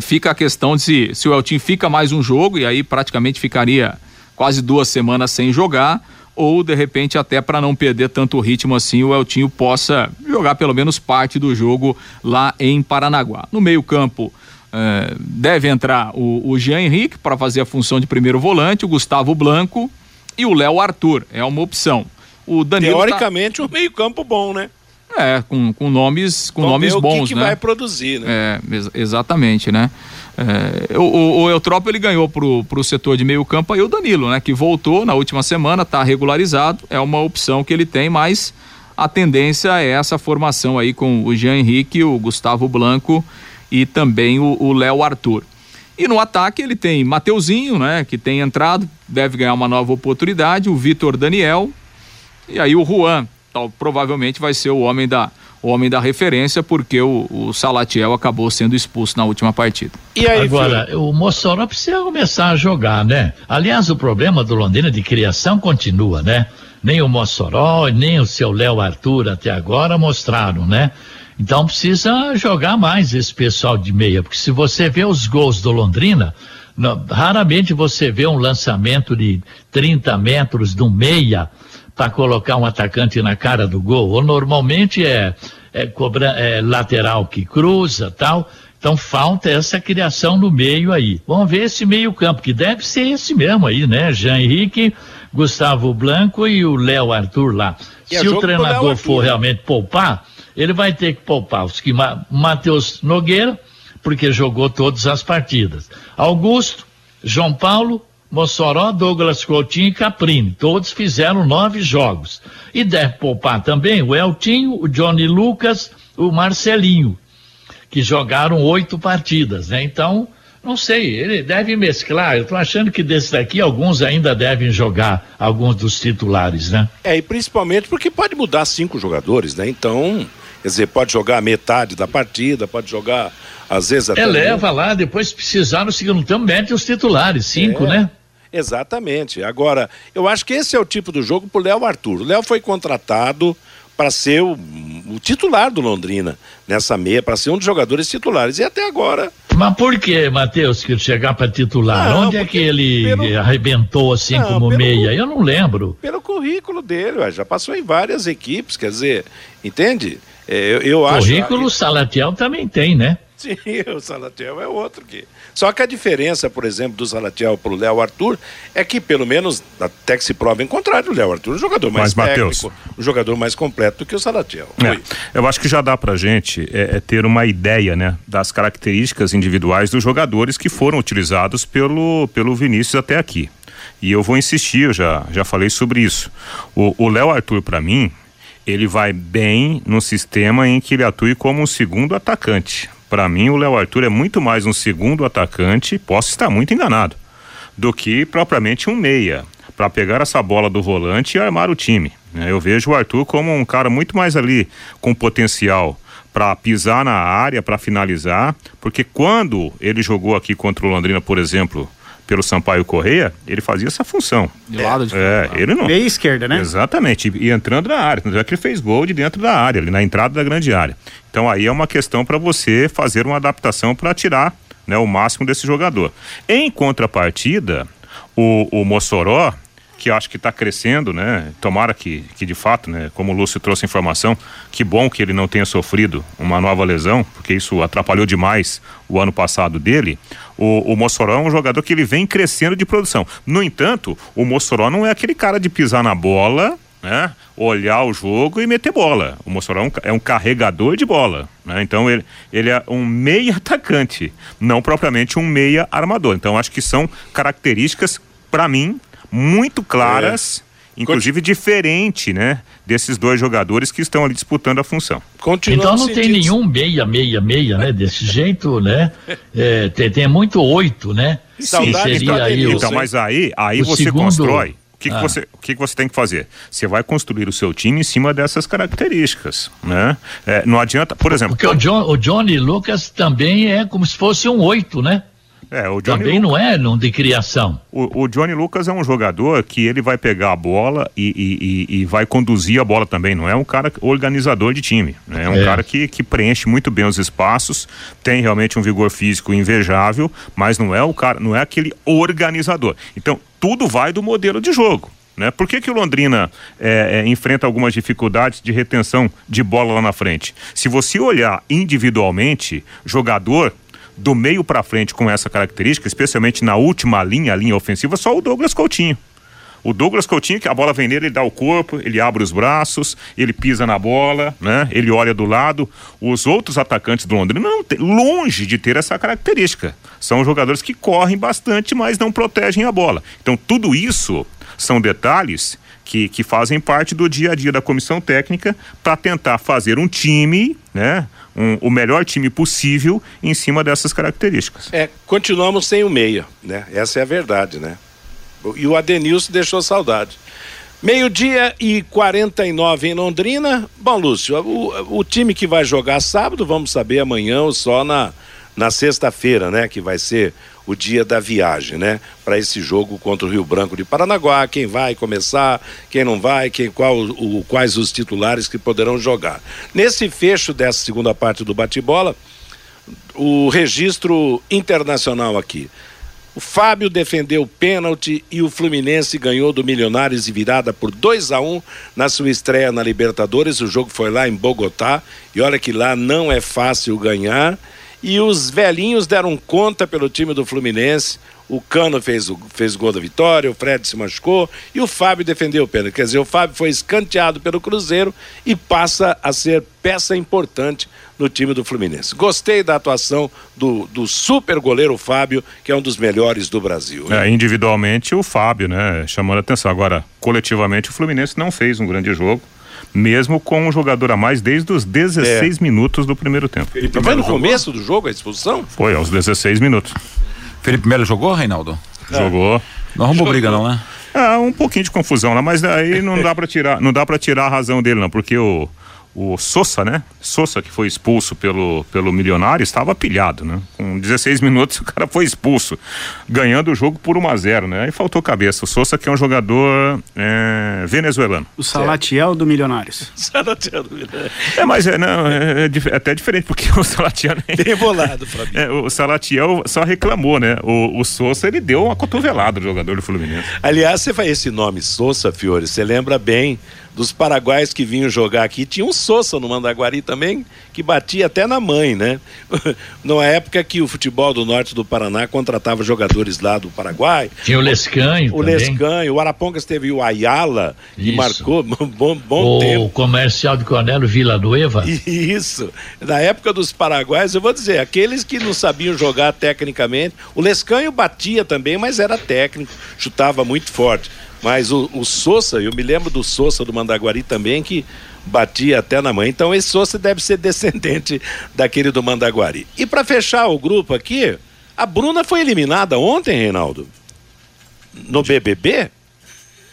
fica a questão de se, se o Eltinho fica mais um jogo, e aí praticamente ficaria quase duas semanas sem jogar, ou de repente até para não perder tanto ritmo assim, o Eltinho possa jogar pelo menos parte do jogo lá em Paranaguá. No meio-campo. eh, deve entrar o, o Jean Henrique para fazer a função de primeiro volante, o Gustavo Blanco e o Léo Arthur. É uma opção. O Danilo. tá- Teoricamente, um meio-campo bom, né? É, com, com nomes, com Vamos nomes ver o bons, que, que né? vai produzir, né? É, ex- exatamente, né? É, o, o, Eutrópio ele ganhou pro, pro setor de meio campo aí o Danilo, né? Que voltou na última semana, tá regularizado, é uma opção que ele tem, mas a tendência é essa formação aí com o Jean Henrique, o Gustavo Blanco e também o o Léo Arthur. E no ataque ele tem Mateuzinho, né? Que tem entrado, deve ganhar uma nova oportunidade, o Vitor Daniel, e aí o Juan, tal, provavelmente vai ser o homem da homem da referência, porque o, o Salatiel acabou sendo expulso na última partida. E aí, Agora, filho? o Mossoró precisa começar a jogar, né? Aliás, o problema do Londrina de criação continua, né? Nem o Mossoró, nem o seu Léo Arthur até agora mostraram, né? Então precisa jogar mais esse pessoal de meia, porque se você vê os gols do Londrina, não, raramente você vê um lançamento de 30 metros do meia para colocar um atacante na cara do gol. Ou normalmente é, é, cobra, é lateral que cruza tal. Então falta essa criação no meio aí. Vamos ver esse meio campo, que deve ser esse mesmo aí, né? Jean Henrique, Gustavo Blanco e o Léo Arthur lá. E Se o treinador for realmente poupar, ele vai ter que poupar os que Matheus Nogueira, porque jogou todas as partidas. Augusto, João Paulo, Mossoró, Douglas Coutinho e Caprini. Todos fizeram nove jogos. E deve poupar também o Eltinho, o Johnny Lucas, o Marcelinho, que jogaram oito partidas, né? Então, não sei, ele deve mesclar. Eu estou achando que desses daqui, alguns ainda devem jogar, alguns dos titulares, né? É, e principalmente porque pode mudar cinco jogadores, né? Então, quer dizer, pode jogar metade da partida, pode jogar, às vezes até. Eleva lá, depois se precisar no segundo tempo, mete os titulares, cinco, é. né? Exatamente. Agora, eu acho que esse é o tipo do jogo pro Léo Arthur. O Léo foi contratado para ser o, o, titular do Londrina nessa meia, para ser um dos jogadores titulares. E até agora. Mas por que, Matheus, que chegar para titular? Não, Onde é que ele pelo... arrebentou assim não, como pelo... meia? Eu não lembro. Pelo currículo dele, ué, já passou em várias equipes, quer dizer, entende? É, eu, eu acho. Currículo Salatiel também tem, né? Sim, o Salatiel é outro que. Só que a diferença, por exemplo, do Salatiel para o Léo Arthur é que, pelo menos, até que se prova em contrário, o Léo Arthur é um jogador mais Mas, técnico, Mateus, um jogador mais completo do que o Salatiel. É, eu acho que já dá pra gente é, é, ter uma ideia, né, das características individuais dos jogadores que foram utilizados pelo, pelo Vinícius até aqui. E eu vou insistir, eu já, já falei sobre isso. O Léo Arthur, para mim, ele vai bem no sistema em que ele atue como um segundo atacante. Para mim, o Léo Arthur é muito mais um segundo atacante, posso estar muito enganado, do que propriamente um meia, para pegar essa bola do volante e armar o time. Né? Eu vejo o Arthur como um cara muito mais ali com potencial para pisar na área, para finalizar, porque quando ele jogou aqui contra o Londrina, por exemplo, pelo Sampaio Correia, ele fazia essa função. De lado de É, ele não. Meia esquerda, né? Exatamente. E, e entrando na área. Tanto é que ele fez gol de dentro da área, ali na entrada da grande área. Então aí é uma questão para você fazer uma adaptação para tirar né, o máximo desse jogador. Em contrapartida, o, o Mossoró, que acho que está crescendo, né? Tomara que, que de fato, né? Como o Lúcio trouxe informação, que bom que ele não tenha sofrido uma nova lesão, porque isso atrapalhou demais o ano passado dele. O, o Mossoró é um jogador que ele vem crescendo de produção. No entanto, o Mossoró não é aquele cara de pisar na bola, né? Olhar o jogo e meter bola. O Mossoró é um, é um carregador de bola, né? Então ele, ele é um meia (laughs) atacante, não propriamente um meia armador. Então acho que são características, para mim, muito claras. É. Inclusive diferente, né? Desses dois jogadores que estão ali disputando a função. então não tem nenhum meia, meia, meia, né? Desse jeito, né? (laughs) É, tem, tem muito oito, né? Sim, seria aí então, o, mas aí, aí você segundo... constrói. O que, ah. que, você, o que, que você tem que fazer? Você vai construir o seu time em cima dessas características, né? É, não adianta, por exemplo... Porque o, John, o Johnny Lucas também é como se fosse um oito, né? É, o Johnny Também não é não de criação. O, o, Johnny Lucas é um jogador que ele vai pegar a bola e, e, e, e, vai conduzir a bola também. Não é um cara organizador de time. Né? É um é. cara que, que preenche muito bem os espaços, tem realmente um vigor físico invejável, mas não é o cara, não é aquele organizador. Então, tudo vai do modelo de jogo. Né? Por que, que o Londrina é, é, enfrenta algumas dificuldades de retenção de bola lá na frente? Se você olhar individualmente, jogador do meio para frente com essa característica, especialmente na última linha, a linha ofensiva, só o Douglas Coutinho. O Douglas Coutinho, que a bola vem nele, ele dá o corpo, ele abre os braços, ele pisa na bola, né? Ele olha do lado. Os outros atacantes do Londrina não tem, longe de ter essa característica. São jogadores que correm bastante, mas não protegem a bola. Então, tudo isso são detalhes que, que fazem parte do dia a dia da comissão técnica para tentar fazer um time, né? Um, o melhor time possível em cima dessas características. É, continuamos sem o meia, né? Essa é a verdade, né? E o Adenilson deixou saudade. Meio-dia e 49 em Londrina. Bom, Lúcio, o, o time que vai jogar sábado, vamos saber amanhã ou só na, na sexta-feira, né? Que vai ser o dia da viagem, né? Para esse jogo contra o Rio Branco de Paranaguá, quem vai começar, quem não vai, quem, qual, o, quais os titulares que poderão jogar. Nesse fecho dessa segunda parte do bate-bola, o registro internacional aqui. O Fábio defendeu o pênalti e o Fluminense ganhou do Milionários e virada por 2 a 1 um na sua estreia na Libertadores. O jogo foi lá em Bogotá e olha que lá não é fácil ganhar. E os velhinhos deram conta pelo time do Fluminense. O Cano fez o, fez o gol da vitória, o Fred se machucou e o Fábio defendeu o pênalti. Quer dizer, o Fábio foi escanteado pelo Cruzeiro e passa a ser peça importante no time do Fluminense. Gostei da atuação do, do super goleiro Fábio, que é um dos melhores do Brasil. É, individualmente o Fábio, né? Chamando a atenção. Agora, coletivamente, o Fluminense não fez um grande jogo mesmo com um jogador a mais desde os 16 é. minutos do primeiro tempo. Felipe foi no jogou? começo do jogo a expulsão? Foi, aos 16 minutos. Felipe Melo jogou, Reinaldo? Jogou. Não arrumou briga não, né? Ah, um pouquinho de confusão lá, mas aí não (laughs) dá para tirar, não dá para tirar a razão dele não, porque o o Sousa, né? Sousa que foi expulso pelo, pelo Milionário, estava pilhado, né? Com 16 minutos (laughs) o cara foi expulso, ganhando o jogo por 1 a 0 né? Aí faltou cabeça. O Sousa que é um jogador é, venezuelano. O Salatiel do Milionários. (laughs) Salatiel do Milionários. É, mas é, não, é, é, é até diferente, porque (laughs) o Salatiel... Bem bolado, Fabinho. É, o Salatiel só reclamou, né? O, o Sousa, ele deu uma cotovelada do jogador do Fluminense. Aliás, você faz esse nome Sousa, Fiore, você lembra bem dos paraguaios que vinham jogar aqui. Tinha um Sousa no Mandaguari também, que batia até na mãe, né? (laughs) Numa época que o futebol do norte do Paraná contratava jogadores lá do Paraguai. Tinha o Lescanho O também. Lescanho, o Arapongas teve o Ayala, Isso. que marcou (laughs) bom, bom o tempo. O comercial de Cornélio Villanueva. (laughs) Isso. Na época dos paraguaios, eu vou dizer, aqueles que não sabiam jogar tecnicamente, o Lescanho batia também, mas era técnico, chutava muito forte. Mas o, o Sousa, eu me lembro do Sousa do Mandaguari também, que batia até na mãe. Então esse Sousa deve ser (laughs) descendente daquele do Mandaguari. E para fechar o grupo aqui, a Bruna foi eliminada ontem, Reinaldo? No BBB?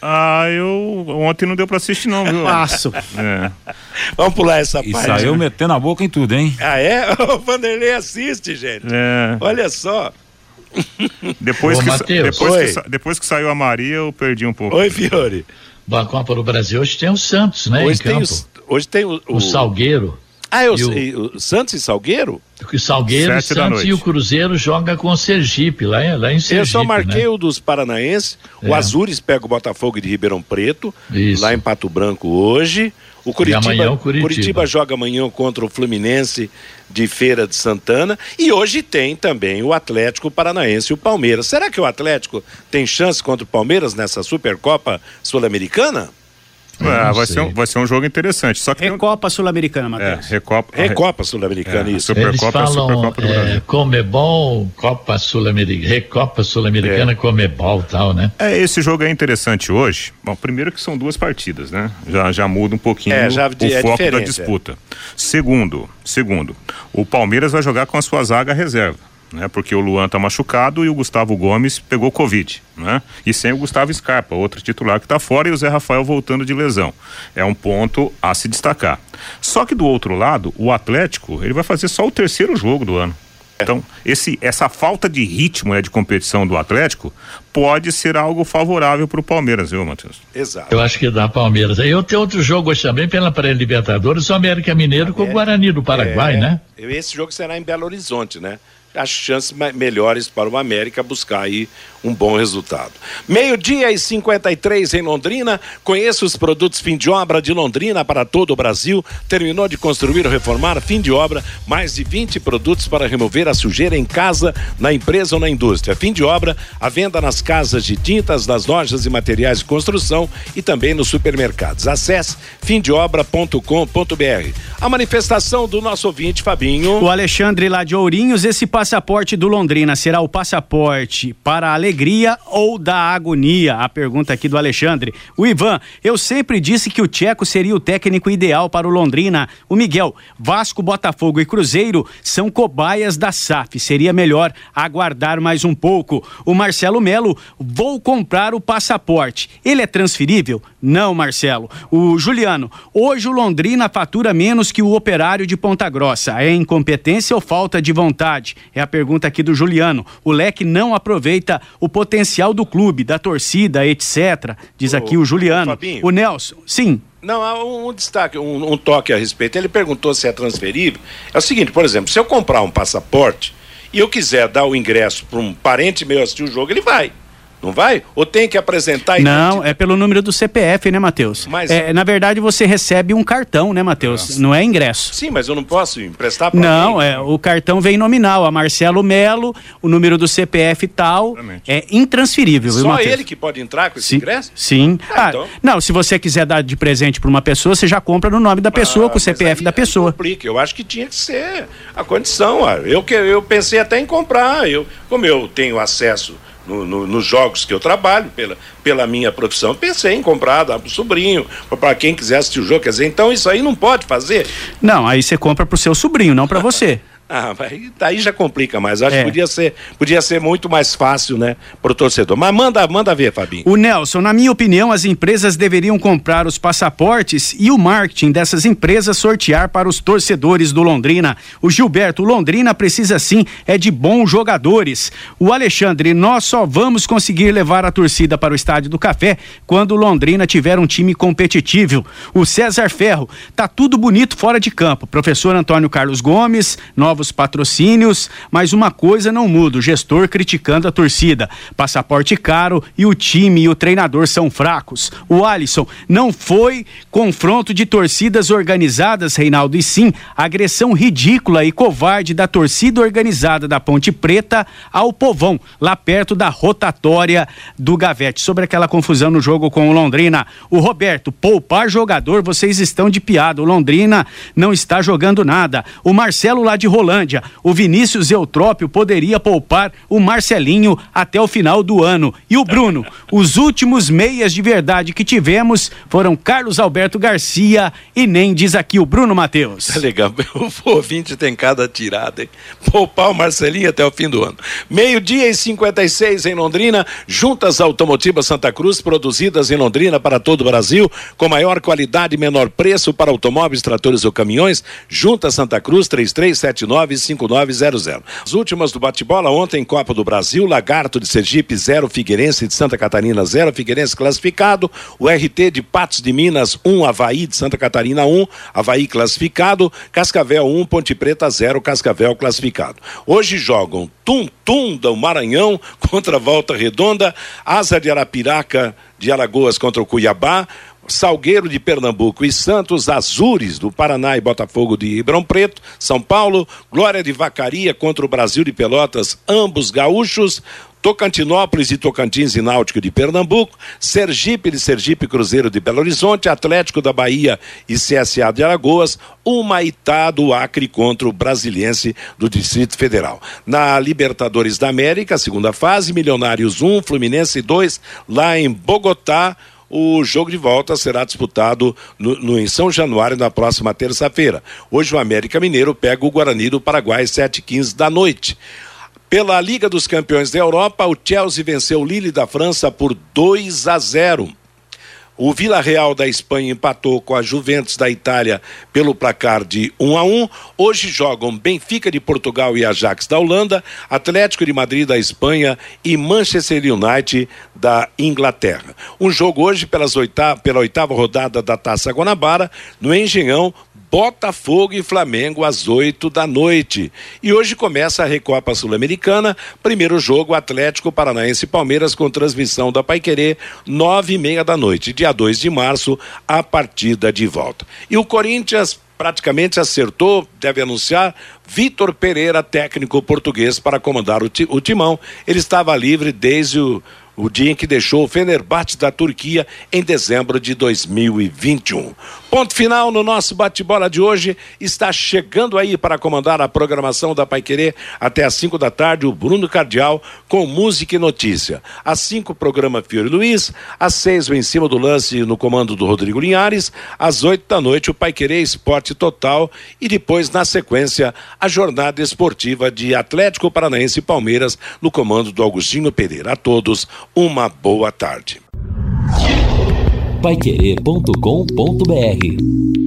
Ah, eu ontem não deu para assistir não, viu? Passo. É. (laughs) Vamos pular essa e parte. Saiu metendo a boca em tudo, hein? Ah, é? (laughs) O Vanderlei assiste, gente. É. Olha só. (laughs) Depois, Ô, que, Mateus, depois, que, depois que saiu a Maria, eu perdi um pouco. Oi, Fiore. Bom, a Copa do Brasil hoje tem o Santos, né? Hoje, tem o, hoje tem o, o... o Salgueiro. Ah, eu sei. O... o Santos e Salgueiro? O Salgueiro, Santos e o Cruzeiro joga com o Sergipe, lá, lá em Sergipe. Eu só marquei né? o dos paranaenses. É. O Azures pega o Botafogo de Ribeirão Preto, Isso. lá em Pato Branco hoje. O Curitiba, amanhã, o Curitiba. Curitiba joga amanhã contra o Fluminense de Feira de Santana e hoje tem também o Atlético Paranaense e o Palmeiras. Será que o Atlético tem chance contra o Palmeiras nessa Supercopa Sul-Americana? É, vai, ser um, vai ser um jogo interessante. Só que Recopa um... Sul-Americana, Matheus. É, Recopa, Recopa Sul-Americana, é, isso. Supercopa, Eles falam, Supercopa do é, Brasil. Comebol, Copa Sul-Americana, Recopa Sul-Americana, é. Comebol tal, né? É, esse jogo é interessante hoje. Bom, primeiro que são duas partidas, né? Já, já muda um pouquinho é, já, o é foco da disputa. Segundo, segundo, o Palmeiras vai jogar com a sua zaga reserva né? Porque o Luan tá machucado e o Gustavo Gomes pegou Covid, né? E sem o Gustavo Scarpa, outro titular que está fora e o Zé Rafael voltando de lesão. É um ponto a se destacar. Só que do outro lado, o Atlético, ele vai fazer só o terceiro jogo do ano. Então, esse, essa falta de ritmo né, de competição do Atlético pode ser algo favorável para o Palmeiras, viu, Matheus? Exato. Eu acho que dá Palmeiras. Eu tenho outro jogo hoje também pela pré-Libertadores, o América Mineiro com o Guarani do Paraguai, é, né? Esse jogo será em Belo Horizonte, né? As chances melhores para o América buscar aí um bom resultado. Meio-dia e 53 em Londrina. Conheça os produtos fim de obra de Londrina para todo o Brasil. Terminou de construir ou reformar, fim de obra, mais de 20 produtos para remover a sujeira em casa, na empresa ou na indústria. Fim de obra, a venda nas casas de tintas, nas lojas e materiais de construção e também nos supermercados. Acesse fimdeobra.com.br. A manifestação do nosso ouvinte Fabinho. O Alexandre lá de Ourinhos, esse passaporte do Londrina será o passaporte para a alegria ou da agonia? A pergunta aqui do Alexandre. O Ivan, eu sempre disse que o Tcheco seria o técnico ideal para o Londrina. O Miguel, Vasco, Botafogo e Cruzeiro são cobaias da SAF. Seria melhor aguardar mais um pouco. O Marcelo Melo, vou comprar o passaporte. Ele é transferível? Não, Marcelo. O Juliano, hoje o Londrina fatura menos que o operário de Ponta Grossa. É incompetência ou falta de vontade? É a pergunta aqui do Juliano. O Leque não aproveita o potencial do clube, da torcida, etc. Diz aqui o Juliano. O Nelson, sim. Não, há um, um destaque, um, um toque a respeito. Ele perguntou se é transferível. É o seguinte, por exemplo, se eu comprar um passaporte e eu quiser dar o ingresso para um parente meu assistir o jogo, ele vai. Não vai? Ou tem que apresentar Não, é pelo número do CPF, né, Matheus? Mas- É, na verdade, você recebe um cartão, né, Matheus? Não é ingresso. Sim, mas eu não posso emprestar para Não, é, o cartão vem nominal. A Marcelo Melo, o número do CPF tal, é intransferível, viu, Só Matheus? ele que pode entrar com esse Sim, ingresso? sim. Ah, Ah, então. Não, se você quiser dar de presente para uma pessoa, você já compra no nome da pessoa, Ah, com o CPF da pessoa. Complica. Eu acho que tinha que ser a condição. ó. Eu, que, eu pensei até em comprar. Eu, como eu tenho acesso no- no- nos jogos que eu trabalho, pela, pela minha profissão, pensei em comprar, dar para o sobrinho, para quem quiser assistir o jogo. Quer dizer, então isso aí não pode fazer. Não, aí você compra pro seu sobrinho, não para você. (laughs) Ah, mas daí já complica mais. Acho É. que podia ser, podia ser muito mais fácil, né, pro torcedor. Mas manda, manda ver, Fabinho. O Nelson, na minha opinião, as empresas deveriam comprar os passaportes e o marketing dessas empresas sortear para os torcedores do Londrina. O Gilberto, o Londrina precisa sim é de bons jogadores. O Alexandre, nós só vamos conseguir levar a torcida para o Estádio do Café quando o Londrina tiver um time competitivo. O César Ferro, tá tudo bonito fora de campo. Professor Antônio Carlos Gomes, novos patrocínios, mas uma coisa não muda, o gestor criticando a torcida. Passaporte caro e o time e o treinador são fracos. O Alisson, não foi confronto de torcidas organizadas, Reinaldo, e sim agressão ridícula e covarde da torcida organizada da Ponte Preta ao povão, lá perto da rotatória do Gavete. Sobre aquela confusão no jogo com o Londrina. O Roberto, poupar jogador, vocês estão de piada. O Londrina não está jogando nada. O Marcelo lá de O Vinícius Eutrópio poderia poupar o Marcelinho até o final do ano. E o Bruno, (laughs) os últimos meias de verdade que tivemos foram Carlos Alberto Garcia e nem diz aqui o Bruno Matheus. Tá legal, o (laughs) ouvinte tem cada tirada, hein? Poupar o Marcelinho até o fim do ano. Meio-dia e 56 em Londrina, juntas automotivas Santa Cruz, produzidas em Londrina para todo o Brasil, com maior qualidade e menor preço para automóveis, tratores ou caminhões. Juntas Santa Cruz, 3379-5900. As últimas do bate-bola ontem, Copa do Brasil, Lagarto de Sergipe, 0, Figueirense de Santa Catarina, 0, Figueirense classificado. O RT de Patos de Minas, 1, um, Havaí de Santa Catarina, 1, um, Havaí classificado. Cascavel 1, um, Ponte Preta 0, Cascavel classificado. Hoje jogam Tum Tum do Maranhão (laughs) contra Volta Redonda, Asa de Arapiraca de Alagoas contra o Cuiabá. Salgueiro de Pernambuco e Santos, Azures do Paraná e Botafogo de Ribeirão Preto, São Paulo, Glória de Vacaria contra o Brasil de Pelotas, ambos gaúchos, Tocantinópolis e Tocantins e Náutico de Pernambuco, Sergipe de Sergipe Cruzeiro de Belo Horizonte, Atlético da Bahia e CSA de Alagoas, Humaitá do Acre contra o Brasiliense do Distrito Federal. Na Libertadores da América, segunda fase, Milionários 1, Fluminense 2, lá em Bogotá, o jogo de volta será disputado no, no, em São Januário na próxima terça-feira. Hoje o América Mineiro pega o Guarani do Paraguai, 7h15 da noite. Pela Liga dos Campeões da Europa, o Chelsea venceu o Lille da França por 2 a 0. O Vila Real da Espanha empatou com a Juventus da Itália pelo placar de 1 a 1. Hoje jogam Benfica de Portugal e Ajax da Holanda, Atlético de Madrid da Espanha e Manchester United da Inglaterra. Um jogo hoje pelas oitava, pela oitava rodada da Taça Guanabara, no Engenhão, Botafogo e Flamengo às 8 da noite. E hoje começa a Recopa Sul-Americana. Primeiro jogo, Atlético Paranaense e Palmeiras com transmissão da Paiquerê, nove e meia da noite. Dia 2 de março, a partida de volta. E o Corinthians praticamente acertou, deve anunciar, Vitor Pereira, técnico português, para comandar o, o timão. Ele estava livre desde o, o dia em que deixou o Fenerbahçe da Turquia em dezembro de 2021. Ponto final no nosso bate-bola de hoje. Está chegando aí para comandar a programação da Pai Querer até às 5 da tarde o Bruno Cardial com música e notícia. Às 5 programa Fiore Luiz, às 6 o em cima do lance no comando do Rodrigo Linhares, às 8 da noite o Pai Querer Esporte Total e depois na sequência a jornada esportiva de Atlético Paranaense e Palmeiras no comando do Augustinho Pereira. A todos uma boa tarde paiquerê.com.br